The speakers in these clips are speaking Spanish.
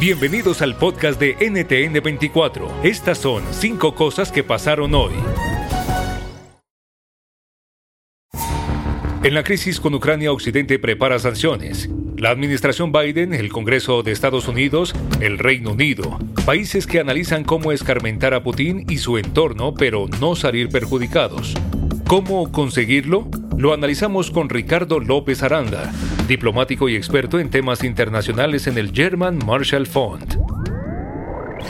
Bienvenidos al podcast de NTN24. Estas son cinco cosas que pasaron hoy. En la crisis con Ucrania, Occidente prepara sanciones. La administración Biden, el Congreso de Estados Unidos, el Reino Unido, países que analizan cómo escarmentar a Putin y su entorno, pero no salir perjudicados. ¿Cómo conseguirlo? Lo analizamos con Ricardo López Aranda, diplomático y experto en temas internacionales en el German Marshall Fund.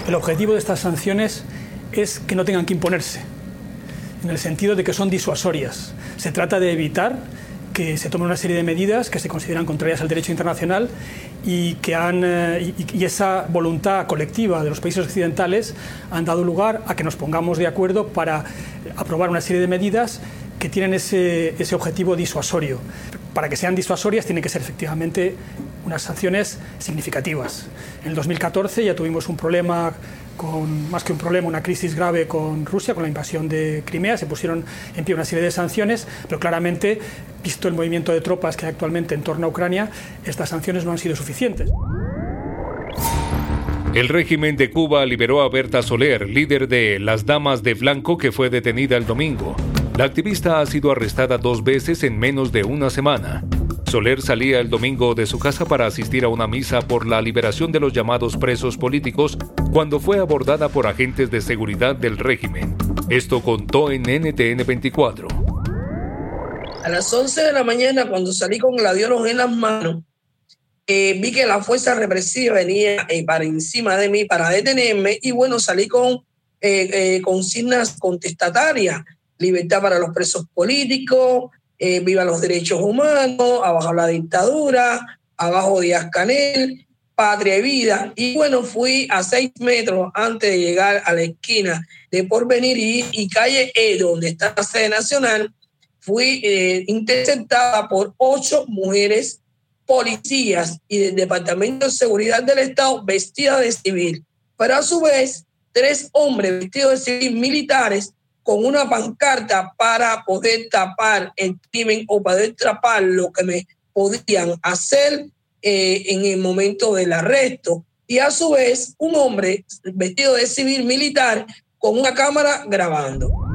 El objetivo de estas sanciones es que no tengan que imponerse, en el sentido de que son disuasorias. Se trata de evitar que se tomen una serie de medidas que se consideran contrarias al derecho internacional y que han eh, y, esa voluntad colectiva de los países occidentales han dado lugar a que nos pongamos de acuerdo para aprobar una serie de medidas que tienen ese, ese objetivo disuasorio. Para que sean disuasorias tienen que ser efectivamente unas sanciones significativas. En el 2014 ya tuvimos un problema con, más que un problema, una crisis grave con Rusia, con la invasión de Crimea, se pusieron en pie una serie de sanciones, pero claramente, visto el movimiento de tropas que hay actualmente en torno a Ucrania, estas sanciones no han sido suficientes. El régimen de Cuba liberó a Berta Soler, líder de Las Damas de Blanco, que fue detenida el domingo. La activista ha sido arrestada dos veces en menos de una semana. Soler salía el domingo de su casa para asistir a una misa por la liberación de los llamados presos políticos cuando fue abordada por agentes de seguridad del régimen. Esto contó en NTN 24. A las 11 de la mañana, cuando salí con gladiolos en las manos, eh, vi que la fuerza represiva venía eh, para encima de mí para detenerme y bueno, salí con eh, consignas contestatarias libertad para los presos políticos, eh, viva los derechos humanos, abajo la dictadura, abajo Díaz Canel, patria y vida. Y bueno, fui a seis metros antes de llegar a la esquina de Porvenir y, y calle E, donde está la sede nacional, fui eh, interceptada por ocho mujeres policías y del Departamento de Seguridad del Estado vestidas de civil, pero a su vez tres hombres vestidos de civil militares con una pancarta para poder tapar el crimen o poder tapar lo que me podían hacer eh, en el momento del arresto. Y a su vez, un hombre vestido de civil militar con una cámara grabando.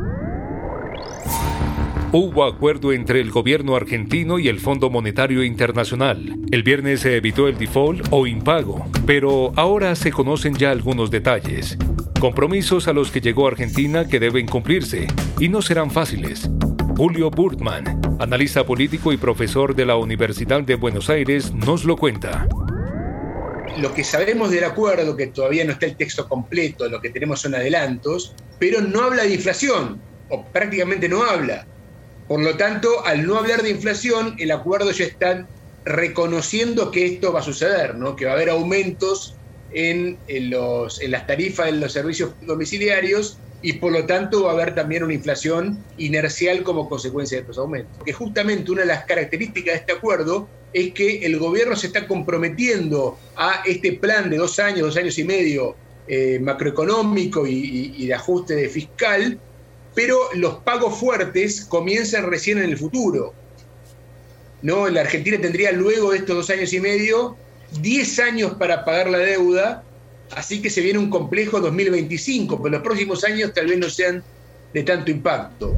Hubo acuerdo entre el gobierno argentino y el Fondo Monetario Internacional. El viernes se evitó el default o impago, pero ahora se conocen ya algunos detalles. Compromisos a los que llegó Argentina que deben cumplirse y no serán fáciles. Julio Burtman, analista político y profesor de la Universidad de Buenos Aires, nos lo cuenta. Lo que sabemos del acuerdo, que todavía no está el texto completo, lo que tenemos son adelantos, pero no habla de inflación, o prácticamente no habla. Por lo tanto, al no hablar de inflación, el acuerdo ya está reconociendo que esto va a suceder, ¿no? que va a haber aumentos en, en las tarifas de los servicios domiciliarios y por lo tanto va a haber también una inflación inercial como consecuencia de estos aumentos. Que justamente una de las características de este acuerdo es que el gobierno se está comprometiendo a este plan de dos años, dos años y medio eh, macroeconómico y, de ajuste fiscal, pero los pagos fuertes comienzan recién en el futuro. ¿no? La Argentina tendría luego de estos dos años y medio 10 años para pagar la deuda, así que se viene un complejo 2025, pero los próximos años tal vez no sean de tanto impacto.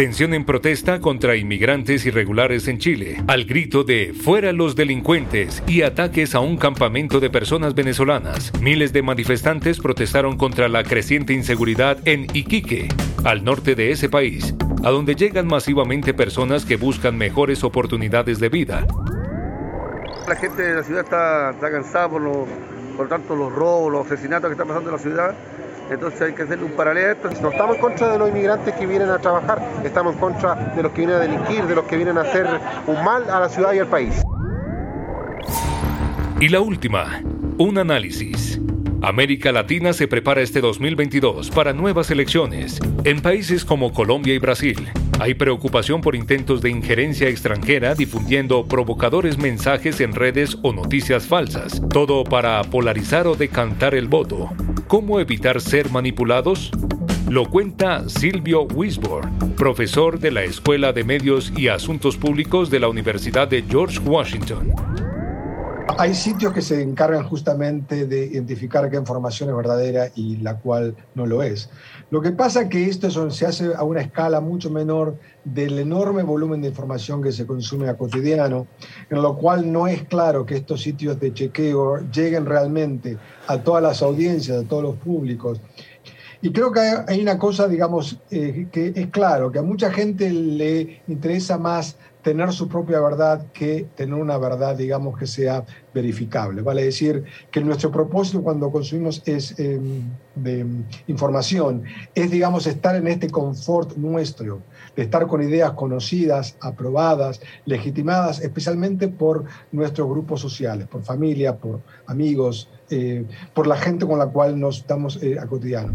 Tensión en protesta contra inmigrantes irregulares en Chile, al grito de fuera los delincuentes y ataques a un campamento de personas venezolanas. Miles de manifestantes protestaron contra la creciente inseguridad en Iquique, al norte de ese país, a donde llegan masivamente personas que buscan mejores oportunidades de vida. La gente de la ciudad está, cansada por, por tanto los robos, los asesinatos que están pasando en la ciudad. Entonces hay que hacerle un paralelo a. No estamos en contra de los inmigrantes que vienen a trabajar, estamos en contra de los que vienen a delinquir, de los que vienen a hacer un mal a la ciudad y al país. Y la última, un análisis. América Latina se prepara este 2022 para nuevas elecciones. En países como Colombia y Brasil, hay preocupación por intentos de injerencia extranjera difundiendo provocadores mensajes en redes o noticias falsas, todo para polarizar o decantar el voto. ¿Cómo evitar ser manipulados? Lo cuenta Silvio Wisborne, profesor de la Escuela de Medios y Asuntos Públicos de la Universidad de George Washington. Hay sitios que se encargan justamente de identificar qué información es verdadera y la cual no lo es. Lo que pasa es que esto se hace a una escala mucho menor del enorme volumen de información que se consume a cotidiano, en lo cual no es claro que estos sitios de chequeo lleguen realmente a todas las audiencias, a todos los públicos. Y creo que hay una cosa, digamos, eh, que es claro, que a mucha gente le interesa más tener su propia verdad que tener una verdad, digamos, que sea verificable. Vale decir que nuestro propósito cuando consumimos es, em, de información es, digamos, estar en este confort nuestro, de estar con ideas conocidas, aprobadas, legitimadas, especialmente por nuestros grupos sociales, por familia, por amigos, eh, por la gente con la cual nos estamos eh, a cotidiano.